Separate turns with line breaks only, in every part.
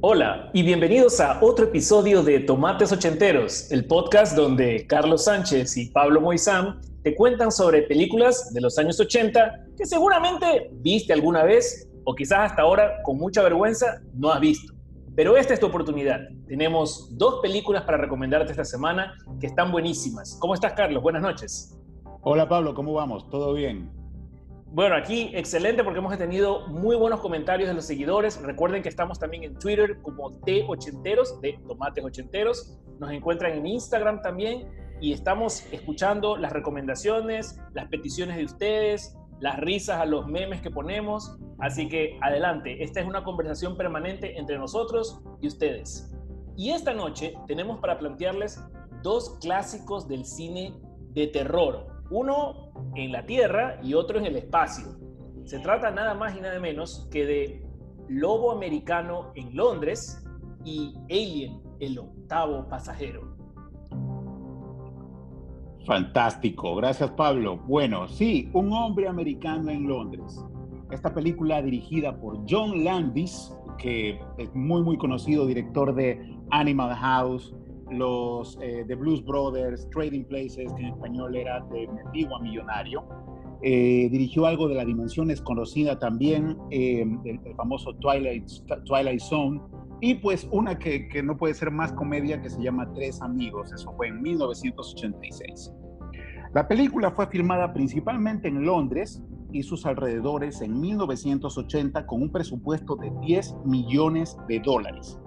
Hola y bienvenidos a otro episodio de Tomates Ochenteros, el podcast donde Carlos Sánchez y Pablo Moizán te cuentan sobre películas de los años 80 que seguramente viste alguna vez o quizás hasta ahora con mucha vergüenza no has visto. Pero esta es tu oportunidad. Tenemos dos películas para recomendarte esta semana que están buenísimas. ¿Cómo estás, Carlos? Buenas noches.
Hola, Pablo. ¿Cómo vamos? ¿Todo bien?
Bueno, aquí excelente porque hemos tenido muy buenos comentarios de los seguidores. Recuerden que estamos también en Twitter como T80eros, de Tomates Ochenteros. Nos encuentran en Instagram también y estamos escuchando las recomendaciones, las peticiones de ustedes, las risas a los memes que ponemos. Así que adelante, esta es una conversación permanente entre nosotros y ustedes. Y esta noche tenemos para plantearles dos clásicos del cine de terror uno en la Tierra y otro en el espacio. Se trata nada más y nada menos que de Lobo Americano en Londres y Alien, el octavo pasajero.
Fantástico, gracias Pablo. Bueno, sí, un hombre americano en Londres. Esta película dirigida por John Landis, que es muy muy conocido, director de Animal House, los eh, The Blues Brothers, Trading Places, que en español era de Mendigo Millonario. Eh, dirigió algo de la dimensión desconocida también, eh, el, famoso Twilight, Twilight Zone, y pues una que, que, no puede ser más comedia que se llama Tres Amigos, eso fue en 1986. La película fue filmada principalmente en Londres y sus alrededores en 1980 con un presupuesto de 10 millones de dólares.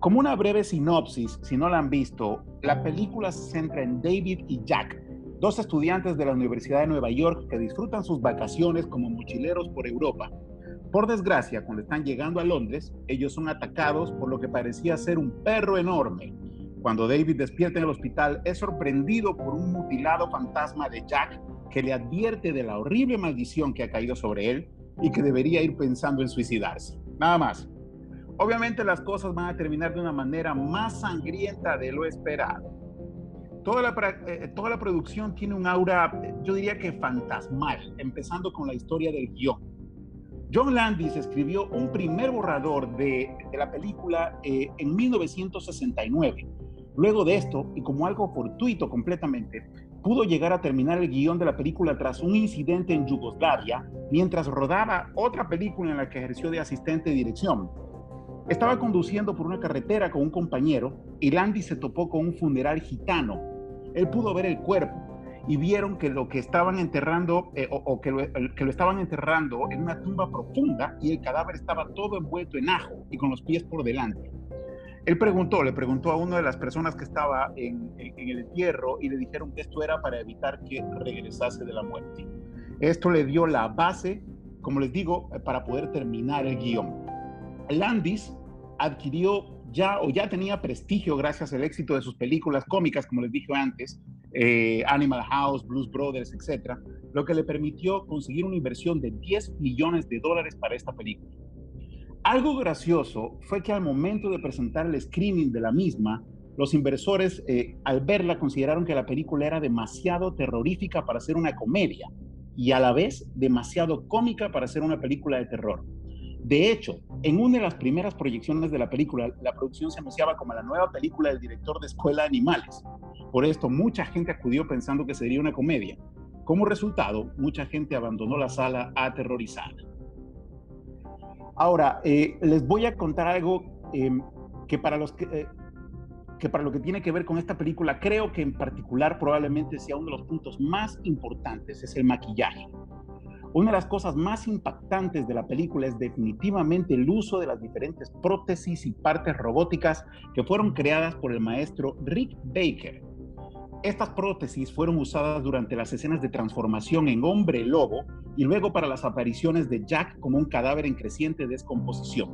Como una breve sinopsis, si no la han visto, la película se centra en David y Jack, dos estudiantes de la Universidad de Nueva York que disfrutan sus vacaciones como mochileros por Europa. Por desgracia, cuando están llegando a Londres, ellos son atacados por lo que parecía ser un perro enorme. Cuando David despierta en el hospital, es sorprendido por un mutilado fantasma de Jack que le advierte de la horrible maldición que ha caído sobre él y que debería ir pensando en suicidarse. Nada más. Obviamente las cosas van a terminar de una manera más sangrienta de lo esperado. Toda la, eh, toda la producción tiene un aura, yo diría que fantasmal, empezando con la historia del guion. John Landis escribió un primer borrador de, de la película eh, en 1969. Luego de esto, y como algo fortuito completamente, pudo llegar a terminar el guion de la película tras un incidente en Yugoslavia, mientras rodaba otra película en la que ejerció de asistente de dirección. Estaba conduciendo por una carretera con un compañero y Landy se topó con un funeral gitano. Él pudo ver el cuerpo y vieron que lo que estaban enterrando eh, o, que, lo, que lo estaban enterrando en una tumba profunda y el cadáver estaba todo envuelto en ajo y con los pies por delante. Él preguntó, le preguntó a una de las personas que estaba en, en, el entierro y le dijeron que esto era para evitar que regresase de la muerte. Esto le dio la base, como les digo, para poder terminar el guion. Landis adquirió ya o ya tenía prestigio gracias al éxito de sus películas cómicas, como les dije antes, eh, Animal House, Blues Brothers, etc., lo que le permitió conseguir una inversión de 10 millones de dólares para esta película. Algo gracioso fue que al momento de presentar el screening de la misma, los inversores eh, al verla consideraron que la película era demasiado terrorífica para ser una comedia y a la vez demasiado cómica para ser una película de terror. De hecho, en una de las primeras proyecciones de la película, la producción se anunciaba como la nueva película del director de Escuela de Animales. Por esto, mucha gente acudió pensando que sería una comedia. Como resultado, mucha gente abandonó la sala aterrorizada. Ahora, eh, les voy a contar algo em, eh, que para lo que tiene que ver con esta película, creo que en particular probablemente sea uno de los puntos más importantes, es el maquillaje. Una de las cosas más impactantes de la película es definitivamente el uso de las diferentes prótesis y partes robóticas que fueron creadas por el maestro Rick Baker. Estas prótesis fueron usadas durante las escenas de transformación en hombre lobo y luego para las apariciones de Jack como un cadáver en creciente descomposición.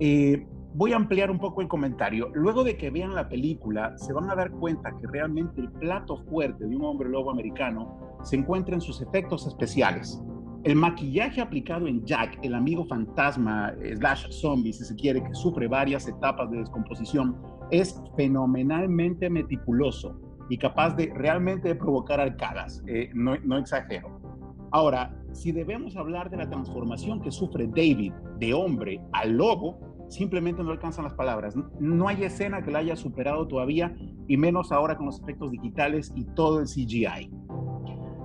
Eh, voy a ampliar un poco el comentario. Luego de que vean la película, se van a dar cuenta que realmente el plato fuerte de un hombre lobo americano se encuentra en sus efectos especiales. El maquillaje aplicado en Jack, el amigo fantasma slash zombie, si se quiere, que sufre varias etapas de descomposición, es fenomenalmente meticuloso y capaz de realmente provocar arcadas. Eh, no, no exagero. Ahora, si debemos hablar de la transformación que sufre David de hombre a lobo, simplemente no alcanzan las palabras. No hay escena que la haya superado todavía, y menos ahora con los efectos digitales y todo el CGI.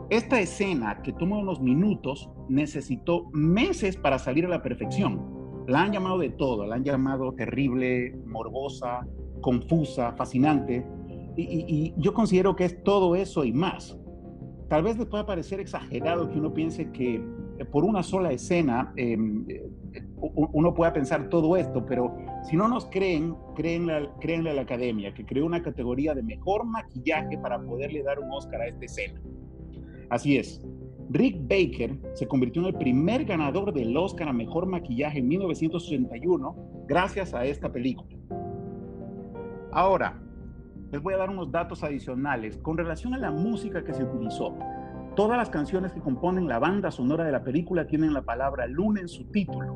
Esta escena, que toma unos minutos, necesitó meses para salir a la perfección. La han llamado de todo, la han llamado terrible, morbosa, confusa, fascinante, y, yo considero que es todo eso y más. Tal vez les pueda parecer exagerado que uno piense que por una sola escena em, uno pueda pensar todo esto, pero si no nos creen, créenle, créenle a la academia, que creó una categoría de mejor maquillaje para poderle dar un Oscar a esta escena. Así es. Rick Baker se convirtió en el primer ganador del Oscar a Mejor Maquillaje en 1981 gracias a esta película. Ahora, les voy a dar unos datos adicionales con relación a la música que se utilizó. Todas las canciones que componen la banda sonora de la película tienen la palabra luna en su título.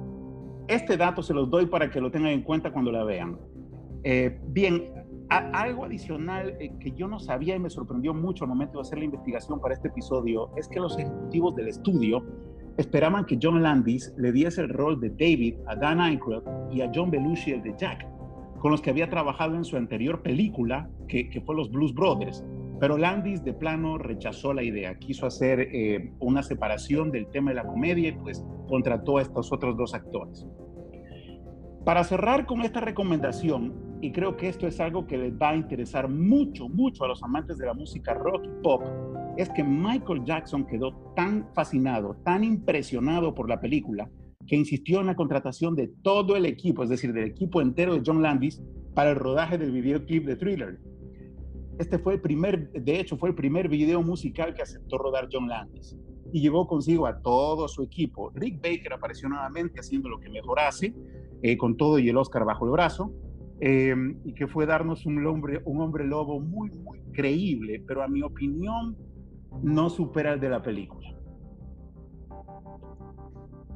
Este dato se los doy para que lo tengan en cuenta cuando la vean. Eh, bien, algo adicional eh, que yo no sabía y me sorprendió mucho al momento de hacer la investigación para este episodio es que los ejecutivos del estudio esperaban que John Landis le diese el rol de David a Dan Aykroyd y a John Belushi el de Jack, con los que había trabajado en su anterior película, que, que fue Los Blues Brothers. Pero Landis de plano rechazó la idea, quiso hacer eh, una separación del tema de la comedia y pues contrató a estos otros dos actores. Para cerrar con esta recomendación, y creo que esto es algo que les va a interesar mucho, mucho a los amantes de la música rock y pop, es que Michael Jackson quedó tan fascinado, tan impresionado por la película, que insistió en la contratación de todo el equipo, es decir, del equipo entero de John Landis, para el rodaje del videoclip de Thriller. Este fue el primer, de hecho, fue el primer video musical que aceptó rodar John Landis y llevó consigo a todo su equipo. Rick Baker apareció nuevamente haciendo lo que mejor hace, eh, con todo y el Oscar bajo el brazo. Em, y que fue darnos un hombre, un hombre lobo muy, muy creíble, pero a mi opinión no supera el de la película.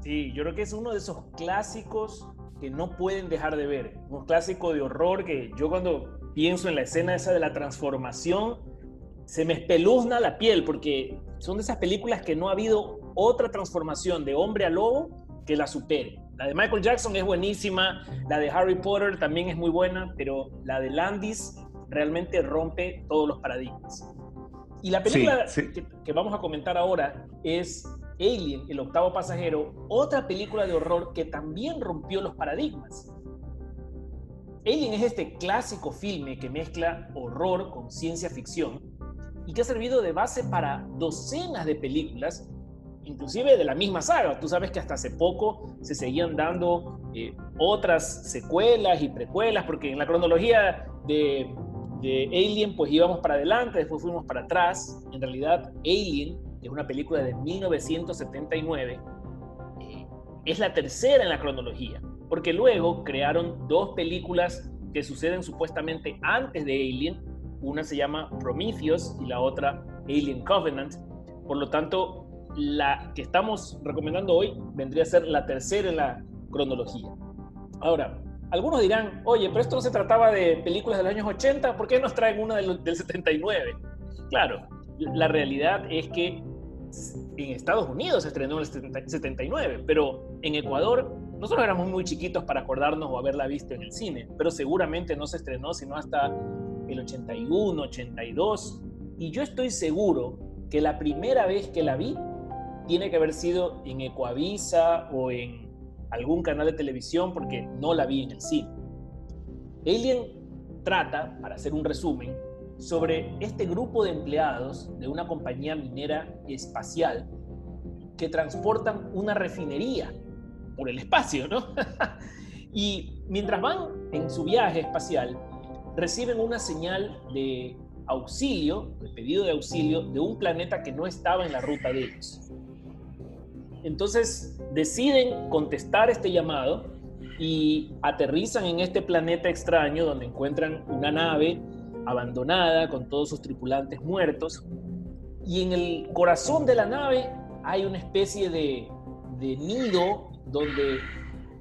Sí, yo creo que es uno de esos clásicos que no pueden dejar de ver. Un clásico de horror que yo cuando pienso en la escena esa de la transformación, se me espeluzna la piel porque son de esas películas que no ha habido otra transformación de hombre a lobo que la supere. La de Michael Jackson es buenísima, la de Harry Potter también es muy buena, pero la de Landis realmente rompe todos los paradigmas. Y la película Que, vamos a comentar ahora es Alien, el octavo pasajero, otra película de horror que también rompió los paradigmas. Alien es este clásico filme que mezcla horror con ciencia ficción y que ha servido de base para docenas de películas inclusive de la misma saga. Tú sabes que hasta hace poco se seguían dando eh, otras secuelas y precuelas, porque en la cronología de, Alien pues íbamos para adelante, después fuimos para atrás. En realidad Alien, es una película de 1979, eh, es la tercera en la cronología, porque luego crearon dos películas que suceden supuestamente antes de Alien. Una se llama Prometheus y la otra Alien Covenant. Por lo tanto, la que estamos recomendando hoy vendría a ser la tercera en la cronología. Ahora, algunos dirán, oye, pero esto no se trataba de películas de los años 80, ¿por qué nos traen una del, del 79? Claro, la realidad es que en Estados Unidos se estrenó en el 79, pero en Ecuador nosotros éramos muy chiquitos para acordarnos o haberla visto en el cine, pero seguramente no se estrenó sino hasta el 81, 82, y yo estoy seguro que la primera vez que la vi tiene que haber sido en Ecoavisa o en algún canal de televisión porque no la vi en el cine. Alien trata, para hacer un resumen, sobre este grupo de empleados de una compañía minera espacial que transportan una refinería por el espacio, ¿no? y mientras van en su viaje espacial, reciben una señal de auxilio, de pedido de auxilio, de un planeta que no estaba en la ruta de ellos. Entonces deciden contestar este llamado y aterrizan en este planeta extraño donde encuentran una nave abandonada con todos sus tripulantes muertos. Y en el corazón de la nave hay una especie de, nido donde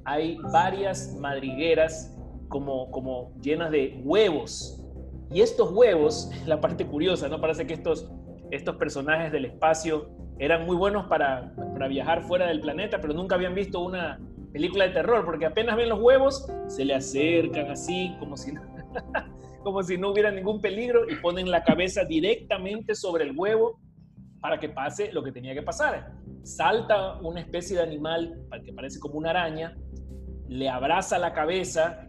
hay varias madrigueras como, como llenas de huevos. Y estos huevos, la parte curiosa, ¿no? Parece que estos, estos personajes del espacio eran muy buenos para, para, viajar fuera del planeta, pero nunca habían visto una película de terror, porque apenas ven los huevos, se le acercan así, como si, como si no hubiera ningún peligro, y ponen la cabeza directamente sobre el huevo para que pase lo que tenía que pasar. Salta una especie de animal que parece como una araña, le abraza la cabeza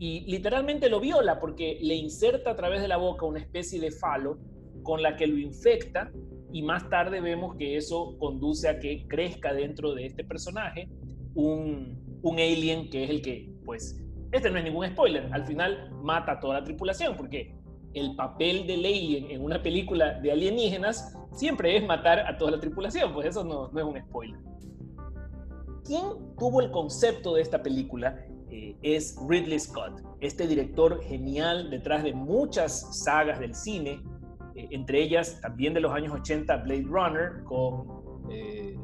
y literalmente lo viola porque le inserta a través de la boca una especie de falo con la que lo infecta y más tarde vemos que eso conduce a que crezca dentro de este personaje un, un alien que es el que, pues, este no es ningún spoiler, al final mata a toda la tripulación porque el papel del alien en una película de alienígenas siempre es matar a toda la tripulación, pues eso no, es un spoiler. ¿Quién tuvo el concepto de esta película? Eh, es Ridley Scott, este director genial detrás de muchas sagas del cine, eh, entre ellas también de los años 80 Blade Runner con eh,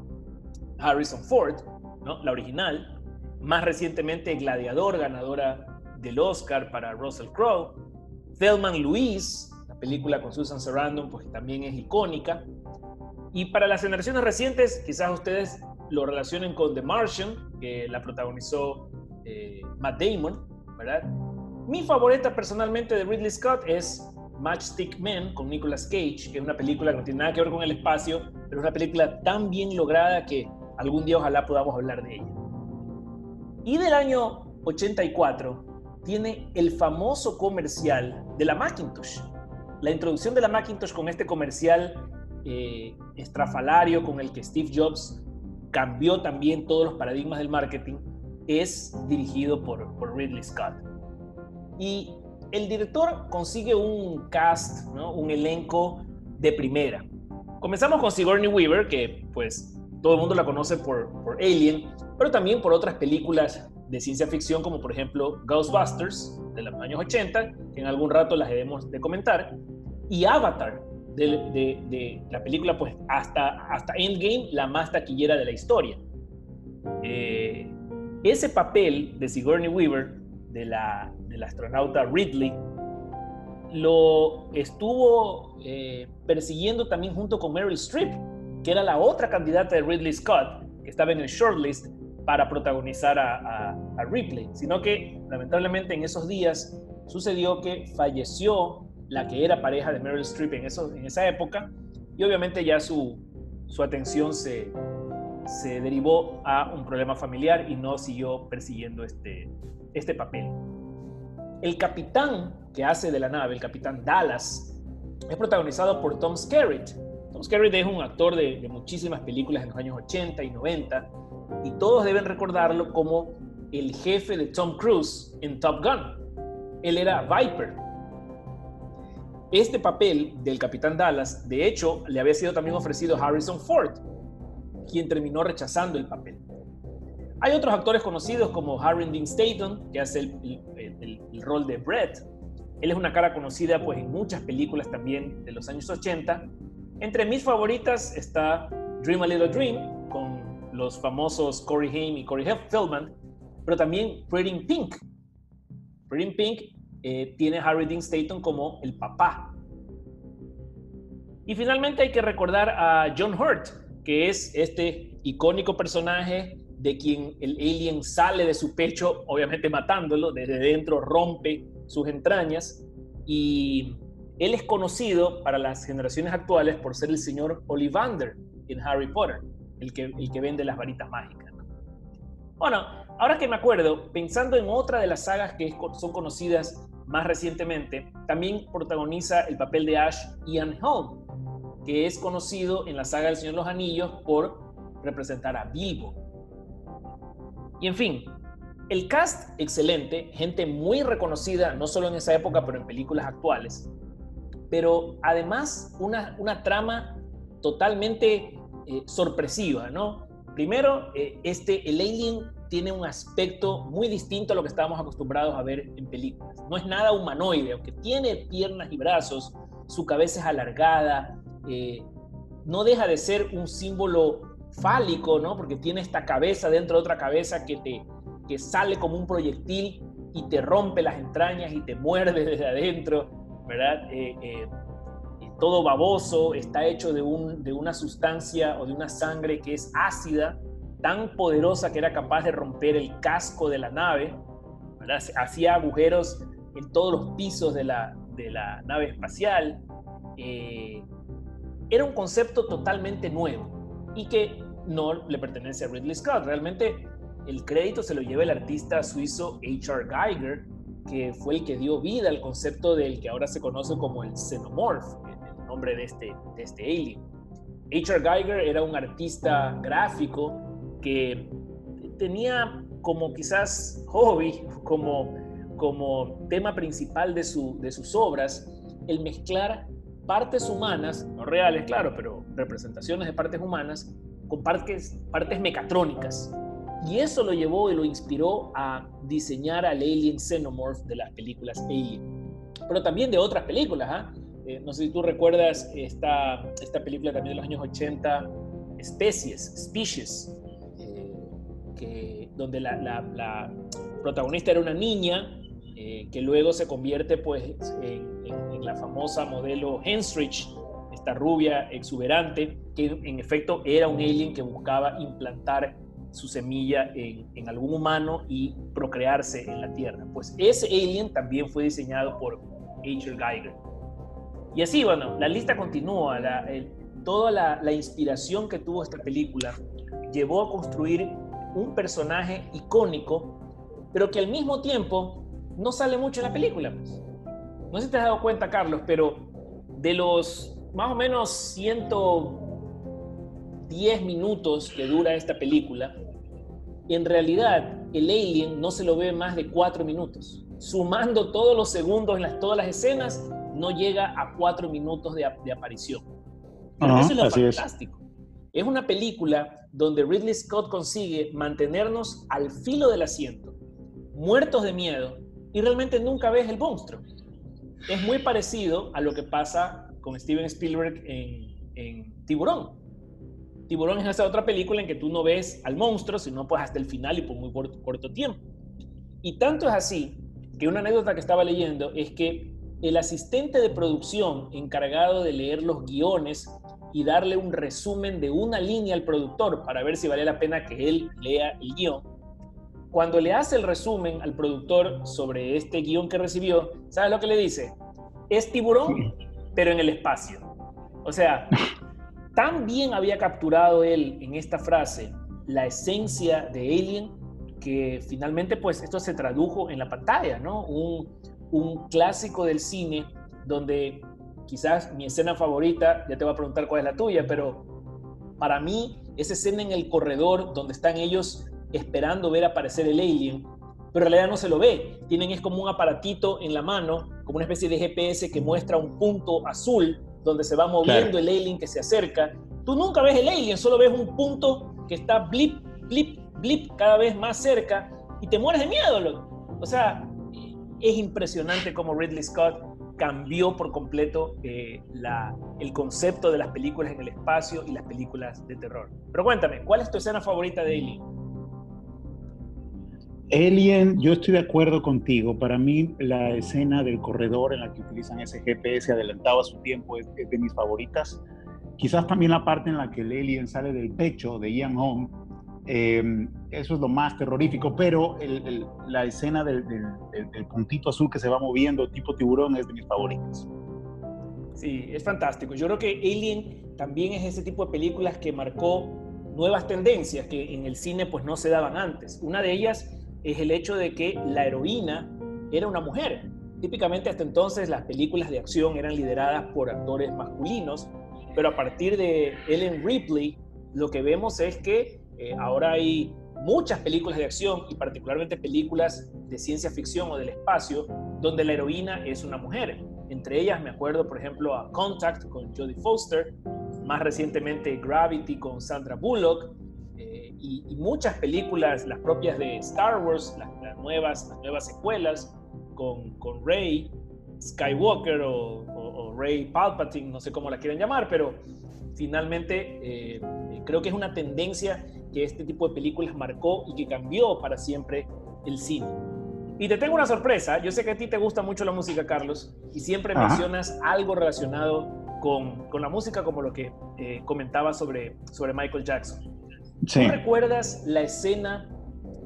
Harrison Ford, ¿no? la original, más recientemente Gladiador, ganadora del Oscar para Russell Crowe, Thelman Louise, la película con Susan Sarandon, pues también es icónica, y para las generaciones recientes, quizás ustedes lo relacionen con The Martian, que la protagonizó eh, Matt Damon, ¿verdad? Mi favorita personalmente de Ridley Scott es Matchstick Men con Nicolas Cage, que es una película que no tiene nada que ver con el espacio, pero es una película tan bien lograda que algún día ojalá podamos hablar de ella. Y del año 84 tiene el famoso comercial de la Macintosh. La introducción de la Macintosh con este comercial eh, estrafalario con el que Steve Jobs cambió también todos los paradigmas del marketing, es dirigido por, Ridley Scott. Y el director consigue un cast, un elenco de primera. Comenzamos con Sigourney Weaver, que pues todo el mundo la conoce por, por Alien, pero también por otras películas de ciencia ficción como por ejemplo Ghostbusters de los años 80, que en algún rato las debemos de comentar, y Avatar, de, la película, pues hasta, hasta Endgame, la más taquillera de la historia. Eh, ese papel de Sigourney Weaver, de la, astronauta Ridley, lo estuvo eh, persiguiendo también junto con Meryl Streep, que era la otra candidata de Ridley Scott, que estaba en el shortlist para protagonizar a, a Ripley, sino que lamentablemente en esos días sucedió que falleció la que era pareja de Meryl Streep en, eso, en esa época, y obviamente ya su, su atención se, se derivó a un problema familiar y no siguió persiguiendo este, este papel. El capitán que hace de la nave, el capitán Dallas, es protagonizado por Tom Skerritt. Tom Skerritt es un actor de, de muchísimas películas en los años 80 y 90 y todos deben recordarlo como el jefe de Tom Cruise en Top Gun. Él era Viper, este papel del capitán Dallas, de hecho, le había sido también ofrecido a Harrison Ford, quien terminó rechazando el papel. Hay otros actores conocidos como Harry Dean Stanton, que hace el, rol de Brett. Él es una cara conocida pues, en muchas películas también de los años 80. Entre mis favoritas está Dream a Little Dream, los famosos Corey Haim y Corey Feldman, pero también Pretty Pink. Pretty Pink eh, tiene Harry Dean Stanton como el papá. Y finalmente hay que recordar a John Hurt, que es este icónico personaje de quien el alien sale de su pecho, obviamente matándolo, desde dentro rompe sus entrañas y él es conocido para las generaciones actuales por ser el señor Ollivander en Harry Potter, el que, el que vende las varitas mágicas. Bueno, ahora que me acuerdo, pensando en otra de las sagas que son conocidas más recientemente, también protagoniza el papel de Ash Ian Holm, que es conocido en la saga del Señor de los Anillos por representar a Bilbo. Y en fin, el cast excelente, gente muy reconocida, no solo en esa época, pero en películas actuales, pero además una, una trama totalmente eh, sorpresiva, ¿no? Primero, eh, este, el alien tiene un aspecto muy distinto a lo que estábamos acostumbrados a ver en películas. No es nada humanoide, aunque tiene piernas y brazos, su cabeza es alargada, eh, no deja de ser un símbolo fálico, ¿no? Porque tiene esta cabeza dentro de otra cabeza que te que sale como un proyectil y te rompe las entrañas y te muerde desde adentro, ¿verdad? Eh, todo baboso, está hecho de, un, de una sustancia o de una sangre que es ácida, tan poderosa que era capaz de romper el casco de la nave, hacía agujeros en todos los pisos de la, de la nave espacial. Eh, era un concepto totalmente nuevo y que no le pertenece a Ridley Scott. Realmente el crédito se lo lleva el artista suizo H.R. Geiger, que fue el que dio vida al concepto del que ahora se conoce como el xenomorph, nombre de este, de este alien. H.R. Geiger era un artista gráfico que tenía como quizás hobby, como, como tema principal de, su, de sus obras, el mezclar partes humanas, no reales, claro, pero representaciones de partes humanas, con partes, partes mecatrónicas. Y eso lo llevó y lo inspiró a diseñar al Alien Xenomorph de las películas Alien. Pero también de otras películas. ¿ah? Eh, no sé si tú recuerdas esta, esta película también de los años 80, Especies, Species, eh, donde la, protagonista era una niña eh, que luego se convierte pues, en, en, la famosa modelo Henstridge, esta rubia exuberante, que en efecto era un alien que buscaba implantar su semilla en, algún humano y procrearse en la Tierra. Pues ese alien también fue diseñado por H.R. Geiger. Y así, bueno, la lista continúa. toda la, inspiración que tuvo esta película llevó a construir un personaje icónico, pero que al mismo tiempo no sale mucho en la película. Pues. No sé si te has dado cuenta, Carlos, pero de los más o menos 110 minutos que dura esta película, en realidad el alien no se lo ve más de cuatro minutos. Sumando todos los segundos en todas las escenas, no llega a cuatro minutos de, aparición. eso es lo fantástico. Es. es una película donde Ridley Scott consigue mantenernos al filo del asiento, muertos de miedo, y realmente nunca ves el monstruo. Es muy parecido a lo que pasa con Steven Spielberg en, en Tiburón Tiburón es esa otra película en que tú no ves al monstruo, sino pues hasta el final y por muy corto, tiempo. Y tanto es así que una anécdota que estaba leyendo es que el asistente de producción encargado de leer los guiones y darle un resumen de una línea al productor para ver si vale la pena que él lea el guion, cuando le hace el resumen al productor sobre este guion que recibió, ¿sabes lo que le dice? Es tiburón, pero en el espacio. O sea, tan bien había capturado él en esta frase la esencia de Alien que finalmente pues esto se tradujo en la pantalla, ¿no? Un, un clásico del cine donde quizás mi escena favorita, ya te voy a preguntar cuál es la tuya, pero para mí esa escena en el corredor donde están ellos esperando ver aparecer el alien, pero en realidad no se lo ve. Tienen es como un aparatito en la mano, como una especie de GPS que muestra un punto azul donde se va moviendo el alien que se acerca. Tú nunca ves el alien, solo ves un punto que está blip, blip, blip cada vez más cerca y te mueres de miedo, loco. O sea, es impresionante cómo Ridley Scott cambió por completo eh, la, el concepto de las películas en el espacio y las películas de terror. Pero cuéntame, ¿cuál es tu escena favorita de Alien?
Alien, yo estoy de acuerdo contigo. Para mí, la escena del corredor en la que utilizan ese GPS adelantado a su tiempo es, de mis favoritas. Quizás también la parte en la que el alien sale del pecho de Ian Holm. Em, eso es lo más terrorífico, pero la escena del, puntito azul que se va moviendo, tipo tiburón, es de mis favoritas.
Sí, es fantástico. Yo creo que Alien también es ese tipo de películas que marcó nuevas tendencias que en el cine pues no se daban antes. Una de ellas es el hecho de que la heroína era una mujer. Típicamente hasta entonces las películas de acción eran lideradas por actores masculinos, pero a partir de Ellen Ripley lo que vemos es que eh, ahora hay muchas películas de acción y particularmente películas de ciencia ficción o del espacio donde la heroína es una mujer. Entre ellas me acuerdo, por ejemplo, a Contact con Jodie Foster, más recientemente Gravity con Sandra Bullock, y, muchas películas, las propias de Star Wars, las, nuevas, las nuevas secuelas, con, con Rey Skywalker o, Rey Palpatine, no sé cómo la quieren llamar, pero finalmente eh, creo que es una tendencia que este tipo de películas marcó y que cambió para siempre el cine. Y te tengo una sorpresa, yo sé que a ti te gusta mucho la música, Carlos, y siempre mencionas algo relacionado con, con, la música, como lo que eh, comentaba sobre, sobre Michael Jackson. ¿Tú recuerdas la escena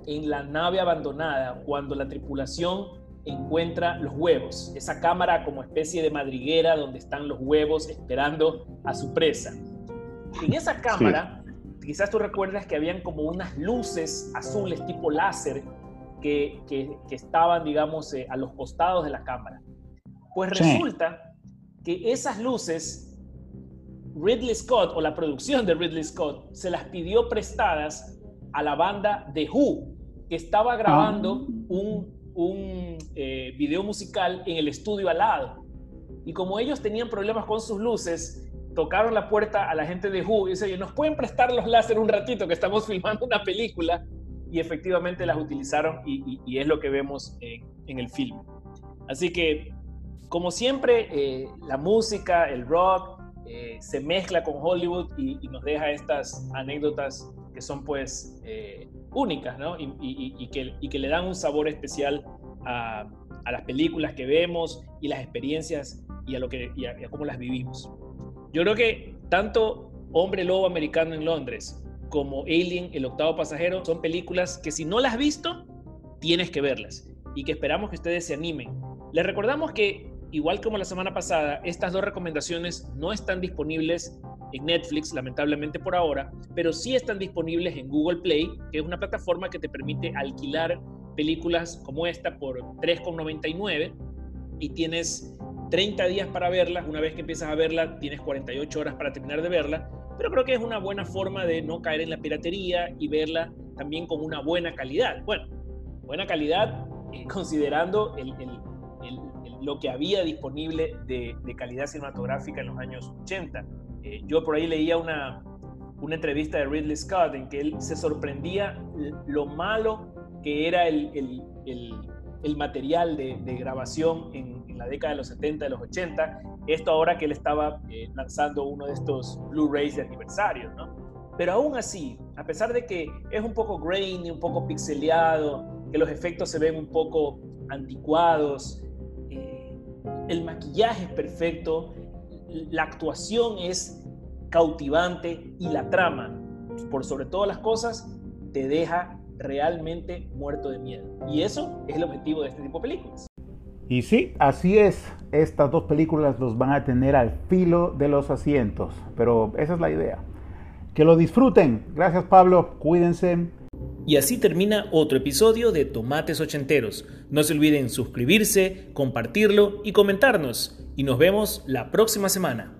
en la nave abandonada cuando la tripulación encuentra los huevos? Esa cámara como especie de madriguera donde están los huevos esperando a su presa. En esa cámara, quizás tú recuerdas que habían como unas luces azules tipo láser que, estaban, digamos, eh, a los costados de la cámara. Pues resulta que esas luces Ridley Scott o la producción de Ridley Scott se las pidió prestadas a la banda The Who, que estaba grabando ah. un, un eh, video musical en el estudio al lado. Y como ellos tenían problemas con sus luces, tocaron la puerta a la gente de Who y dice, ¿nos pueden prestar los láser un ratito que estamos filmando una película? Y efectivamente las utilizaron y, es lo que vemos en, el film. Así que, como siempre, eh, la música, el rock, eh, se mezcla con Hollywood y, nos deja estas anécdotas que son pues eh, únicas, ¿no? Y, que, le dan un sabor especial a, las películas que vemos y las experiencias y a, lo que, a, cómo las vivimos. Yo creo que tanto Hombre Lobo Americano en Londres como Alien, el octavo pasajero, son películas que si no las has visto, tienes que verlas y que esperamos que ustedes se animen. Les recordamos que igual como la semana pasada, estas dos recomendaciones no están disponibles en Netflix, lamentablemente por ahora, pero sí están disponibles en Google Play, que es una plataforma que te permite alquilar películas como esta por 3,99 y tienes 30 días para verla. Una vez que empiezas a verla, tienes 48 horas para terminar de verla, pero creo que es una buena forma de no caer en la piratería y verla también con una buena calidad. Bueno, buena calidad eh, considerando lo que había disponible de, calidad cinematográfica en los años 80. Eh, yo por ahí leía una, una entrevista de Ridley Scott en que él se sorprendía lo malo que era el, el, el, material de, de grabación en, la década de los 70, de los 80. Esto ahora que él estaba eh, lanzando uno de estos Blu-rays de aniversario, ¿no? Pero aún así, a pesar de que es un poco grainy, un poco pixeleado, que los efectos se ven un poco anticuados, el maquillaje es perfecto, la actuación es cautivante y la trama, por sobre todas las cosas, te deja realmente muerto de miedo. Y eso es el objetivo de este tipo de películas.
Y sí, así es. Estas dos películas los van a tener al filo de los asientos. Pero esa es la idea. Que lo disfruten. Gracias Pablo. Cuídense.
Y así termina otro episodio de Tomates Ochenteros. No se olviden suscribirse, compartirlo y comentarnos. Y nos vemos la próxima semana.